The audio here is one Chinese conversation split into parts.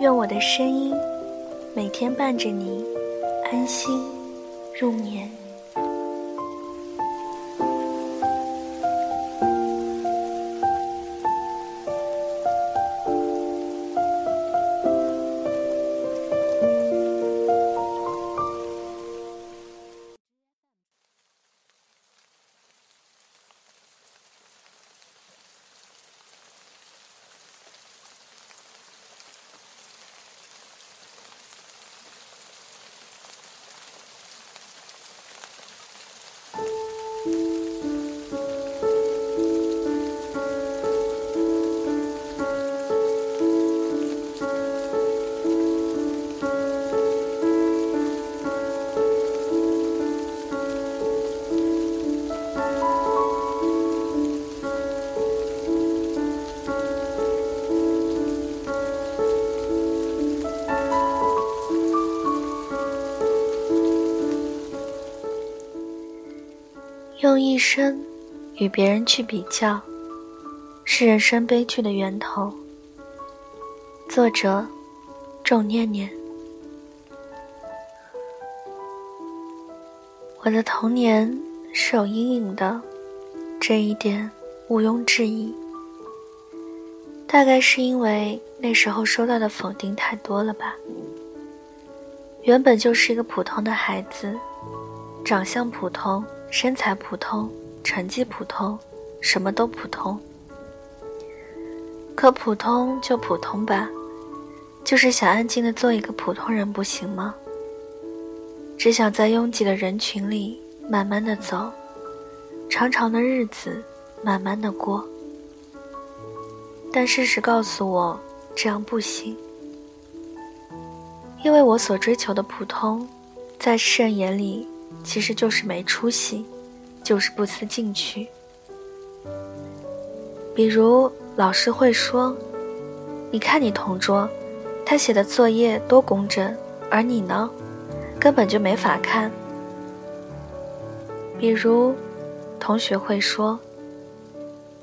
愿我的声音每天伴着你安心入眠。用一生与别人去比较，是人生悲剧的源头。作者：仲念念。我的童年是有阴影的，这一点毋庸置疑。大概是因为那时候收到的否定太多了吧。原本就是一个普通的孩子，长相普通。身材普通，成绩普通，什么都普通。可普通就普通吧，就是想安静的做一个普通人，不行吗？只想在拥挤的人群里慢慢的走，长长的日子慢慢的过。但事实告诉我，这样不行，因为我所追求的普通，在世人眼里。其实就是没出息，就是不思进取。比如老师会说：“你看你同桌，他写的作业多工整，而你呢，根本就没法看。”比如同学会说：“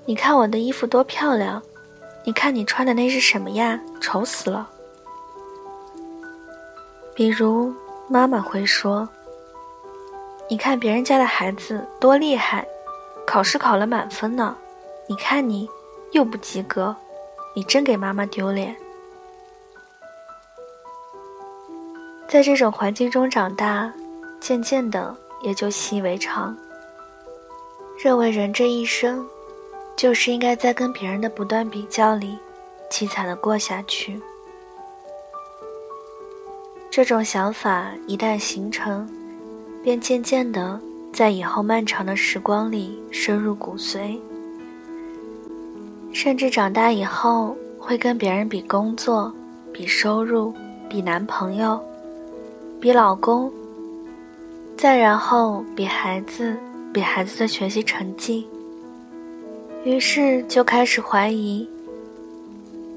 你看我的衣服多漂亮，你看你穿的那是什么呀？丑死了。”比如妈妈会说。你看别人家的孩子多厉害，考试考了满分呢。你看你又不及格，你真给妈妈丢脸。在这种环境中长大，渐渐的也就习以为常，认为人这一生就是应该在跟别人的不断比较里凄惨的过下去。这种想法一旦形成。便渐渐的在以后漫长的时光里深入骨髓，甚至长大以后会跟别人比工作、比收入、比男朋友、比老公，再然后比孩子、比孩子的学习成绩。于是就开始怀疑：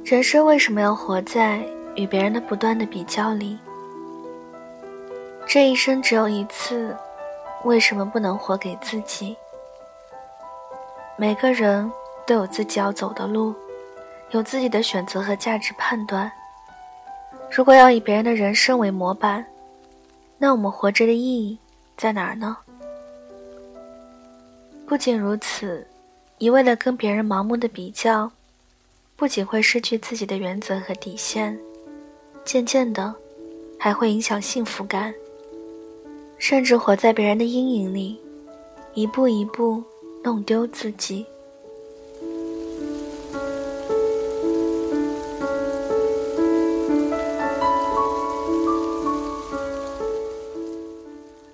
人生为什么要活在与别人的不断的比较里？这一生只有一次，为什么不能活给自己？每个人都有自己要走的路，有自己的选择和价值判断。如果要以别人的人生为模板，那我们活着的意义在哪儿呢？不仅如此，一味的跟别人盲目的比较，不仅会失去自己的原则和底线，渐渐的，还会影响幸福感。甚至活在别人的阴影里，一步一步弄丢自己。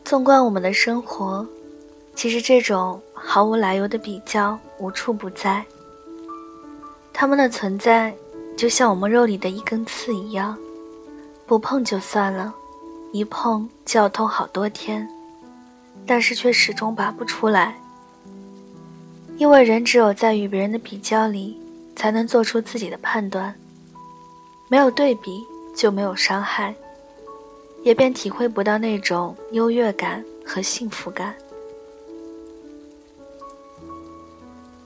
纵观我们的生活，其实这种毫无来由的比较无处不在。他们的存在，就像我们肉里的一根刺一样，不碰就算了，一碰就要痛好多天，但是却始终拔不出来。因为人只有在与别人的比较里，才能做出自己的判断。没有对比，就没有伤害，也便体会不到那种优越感和幸福感。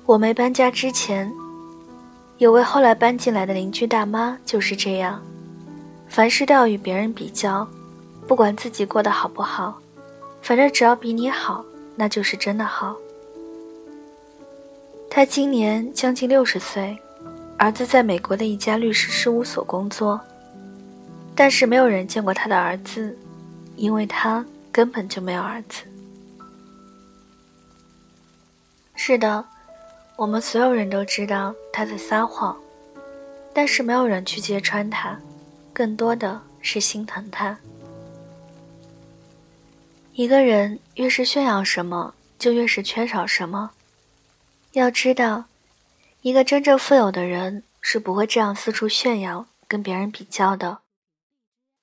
我没搬家之前，有位后来搬进来的邻居大妈就是这样，凡事都要与别人比较，不管自己过得好不好，反正只要比你好，那就是真的好。他今年将近六十岁，儿子在美国的一家律师事务所工作，但是没有人见过他的儿子，因为他根本就没有儿子。是的。我们所有人都知道他在撒谎，但是没有人去揭穿他，更多的是心疼他。一个人越是炫耀什么，就越是缺少什么。要知道，一个真正富有的人是不会这样四处炫耀、跟别人比较的，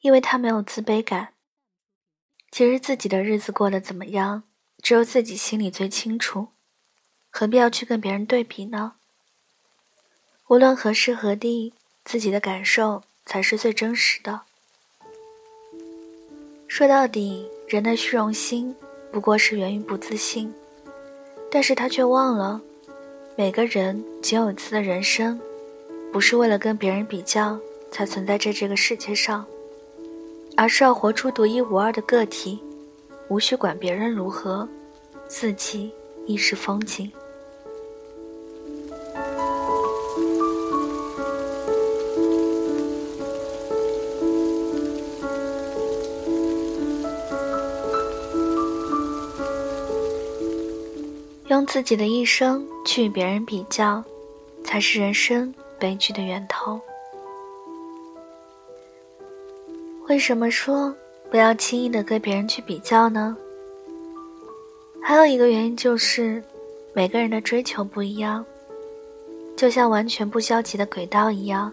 因为他没有自卑感。其实自己的日子过得怎么样，只有自己心里最清楚。何必要去跟别人对比呢？无论何时何地，自己的感受才是最真实的。说到底，人的虚荣心不过是源于不自信，但是他却忘了，每个人仅有一次的人生，不是为了跟别人比较才存在在这个世界上，而是要活出独一无二的个体，无需管别人如何，自己亦是风景。自己的一生去与别人比较，才是人生悲剧的源头。为什么说不要轻易的跟别人去比较呢？还有一个原因就是，每个人的追求不一样，就像完全不交集的轨道一样，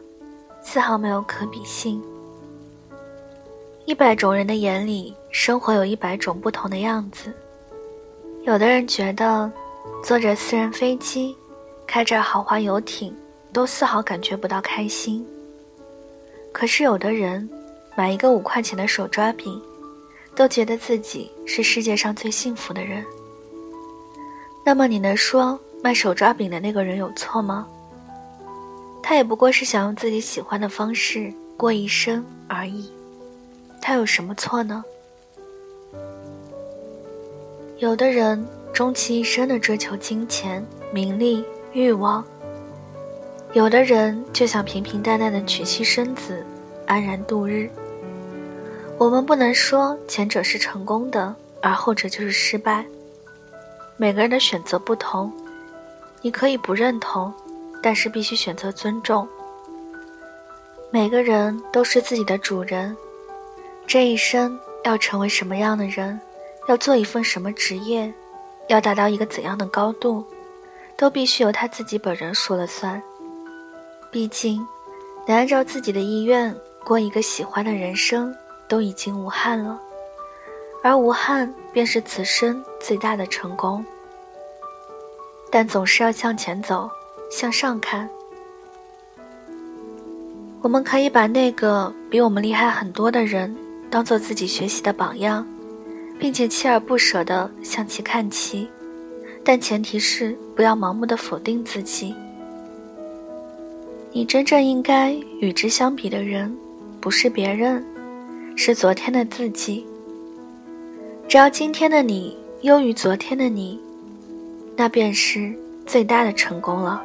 丝毫没有可比性。一百种人的眼里，生活有一百种不同的样子。有的人觉得。坐着私人飞机，开着豪华游艇，都丝毫感觉不到开心。可是有的人，买一个五块钱的手抓饼，都觉得自己是世界上最幸福的人。那么你能说卖手抓饼的那个人有错吗？他也不过是想用自己喜欢的方式过一生而已，他有什么错呢？有的人。终其一生的追求金钱、名利、欲望，有的人就想平平淡淡的娶妻生子，安然度日。我们不能说前者是成功的，而后者就是失败。每个人的选择不同，你可以不认同，但是必须选择尊重。每个人都是自己的主人，这一生要成为什么样的人，要做一份什么职业。要达到一个怎样的高度，都必须由他自己本人说了算。毕竟，能按照自己的意愿过一个喜欢的人生，都已经无憾了。而无憾，便是此生最大的成功。但总是要向前走，向上看。我们可以把那个比我们厉害很多的人，当做自己学习的榜样。并且锲而不舍地向其看齐，但前提是不要盲目的否定自己。你真正应该与之相比的人，不是别人，是昨天的自己。只要今天的你优于昨天的你，那便是最大的成功了。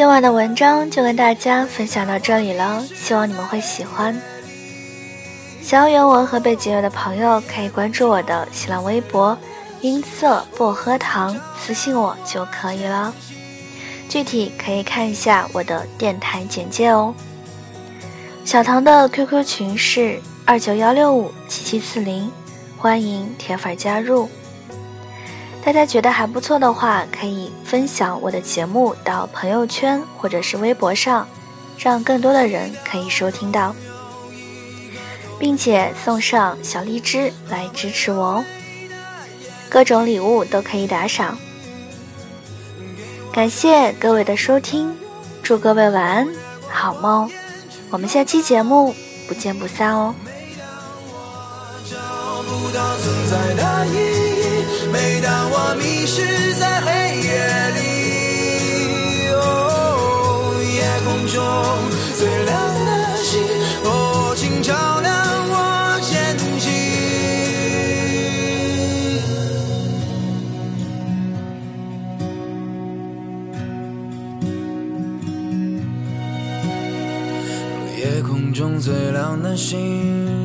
今晚的文章就跟大家分享到这里了，希望你们会喜欢。想要原文和背景乐的朋友，可以关注我的新浪微博“音色薄荷糖”，私信我就可以了。具体可以看一下我的电台简介哦。小唐的 QQ 群是二九幺六五七七四零，欢迎铁粉加入。大家觉得还不错的话，可以分享我的节目到朋友圈或者是微博上，让更多的人可以收听到，并且送上小荔枝来支持我哦。各种礼物都可以打赏。感谢各位的收听，祝各位晚安，好梦。我们下期节目不见不散哦。当我迷失在黑夜里，哦，夜空中最亮的星，哦，请照亮我前进。夜空中最亮的星。